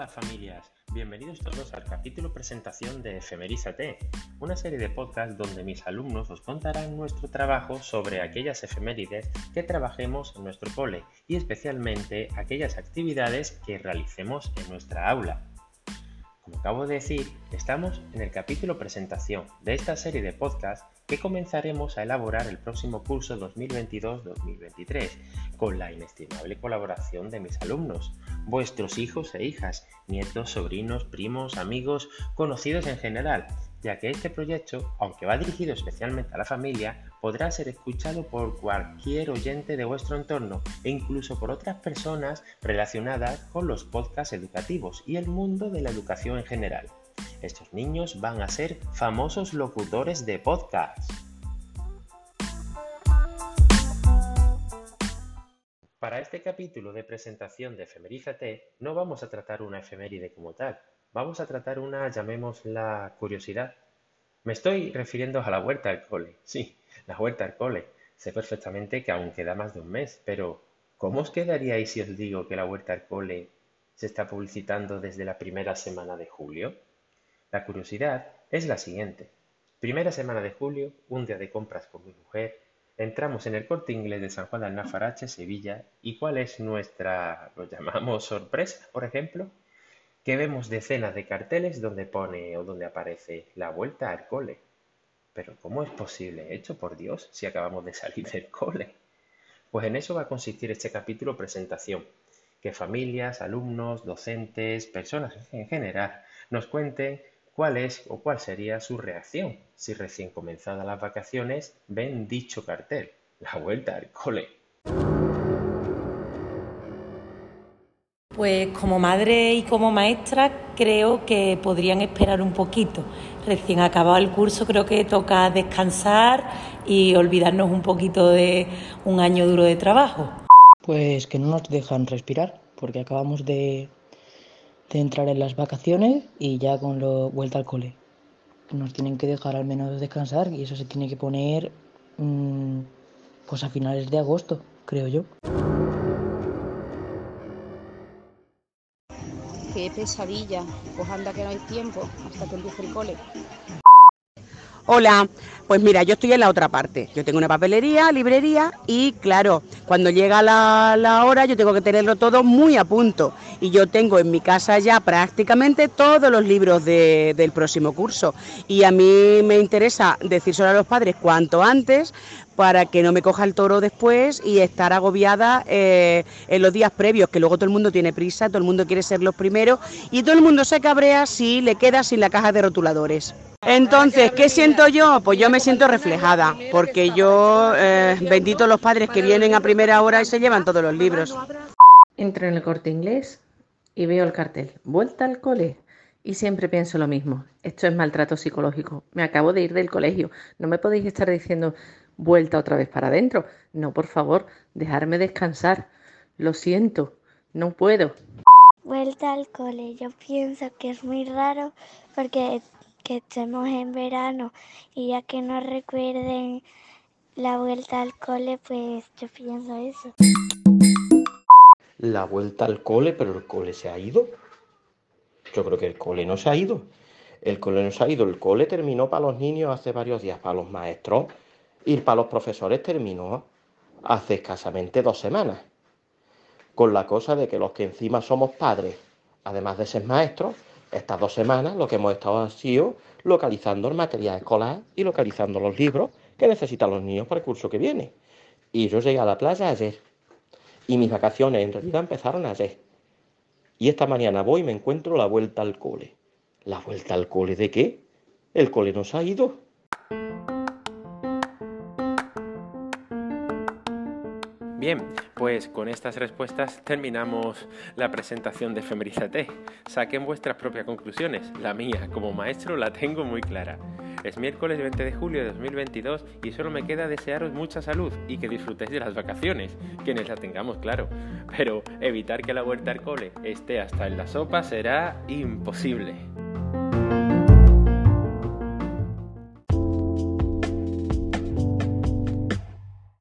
Hola familias, bienvenidos todos al capítulo presentación de Efemerízate, una serie de podcasts donde mis alumnos os contarán nuestro trabajo sobre aquellas efemérides que trabajemos en nuestro cole y especialmente aquellas actividades que realicemos en nuestra aula. Como acabo de decir, estamos en el capítulo presentación de esta serie de podcasts que comenzaremos a elaborar el próximo curso 2022-2023 con la inestimable colaboración de mis alumnos, vuestros hijos e hijas, nietos, sobrinos, primos, amigos, conocidos en general, ya que este proyecto, aunque va dirigido especialmente a la familia, podrá ser escuchado por cualquier oyente de vuestro entorno e incluso por otras personas relacionadas con los podcasts educativos y el mundo de la educación en general. Estos niños van a ser famosos locutores de podcast. Para este capítulo de presentación de Efemerízate no vamos a tratar una efeméride como tal, vamos a tratar una, llamémosla curiosidad. Me estoy refiriendo a la huerta al cole. Sí, la huerta al cole. Sé perfectamente que aún queda más de un mes, pero ¿cómo os quedaríais si os digo que la huerta al cole se está publicitando desde la primera semana de julio? La curiosidad es la siguiente. Primera semana de julio, un día de compras con mi mujer, entramos en el corte inglés de San Juan de Alnafarache, Sevilla, y ¿cuál es nuestra, lo llamamos sorpresa, por ejemplo? Que vemos decenas de carteles donde pone o donde aparece la vuelta al cole. Pero ¿cómo es posible? Hecho por Dios, si acabamos de salir del cole. Pues en eso va a consistir este capítulo presentación, que familias, alumnos, docentes, personas en general nos cuenten cuál es o cuál sería su reacción si recién comenzadas las vacaciones ven dicho cartel, la vuelta al cole. Pues como madre y como maestra creo que podrían esperar un poquito. Recién acabado el curso creo que toca descansar y olvidarnos un poquito de un año duro de trabajo. Pues que no nos dejan respirar porque acabamos de de entrar en las vacaciones y ya con lo vuelta al cole. Nos tienen que dejar al menos descansar y eso se tiene que poner mm, pues a finales de agosto, creo yo. Qué pesadilla. Pues anda que no hay tiempo hasta que empiece el cole. Hola, pues mira, yo estoy en la otra parte. Yo tengo una papelería, librería y claro, cuando llega la, hora yo tengo que tenerlo todo muy a punto. Y yo tengo en mi casa ya prácticamente todos los libros del próximo curso. Y a mí me interesa decírselo a los padres cuanto antes para que no me coja el toro después y estar agobiada eh, en los días previos, que luego todo el mundo tiene prisa, todo el mundo quiere ser los primeros y todo el mundo se cabrea si le queda sin la caja de rotuladores. Entonces, ¿qué siento yo? Pues yo me siento reflejada, porque yo, eh, bendito los padres que vienen a primera hora y se llevan todos los libros. Entro en el corte inglés y veo el cartel, vuelta al cole. Y siempre pienso lo mismo, esto es maltrato psicológico. Me acabo de ir del colegio, no me podéis estar diciendo vuelta otra vez para adentro. No, por favor, dejarme descansar. Lo siento, no puedo. Vuelta al cole, yo pienso que es muy raro porque que estemos en verano y ya que no recuerden la vuelta al cole, pues yo pienso eso. La vuelta al cole, pero el cole se ha ido. Yo creo que el cole no se ha ido. El cole no se ha ido. El cole terminó para los niños hace varios días, para los maestros y para los profesores terminó hace escasamente dos semanas. Con la cosa de que los que encima somos padres, además de ser maestros, estas dos semanas lo que hemos estado ha sido localizando el material escolar y localizando los libros que necesitan los niños para el curso que viene. Y yo llegué a la playa ayer. Y mis vacaciones en realidad empezaron ayer. Y esta mañana voy y me encuentro la vuelta al cole. ¿La vuelta al cole de qué? El cole nos ha ido. Bien, pues con estas respuestas terminamos la presentación de Femerizate. Saquen vuestras propias conclusiones. La mía, como maestro, la tengo muy clara. Es miércoles 20 de julio de 2022 y solo me queda desearos mucha salud y que disfrutéis de las vacaciones, quienes la tengamos, claro. Pero evitar que la huerta al cole esté hasta en la sopa será imposible.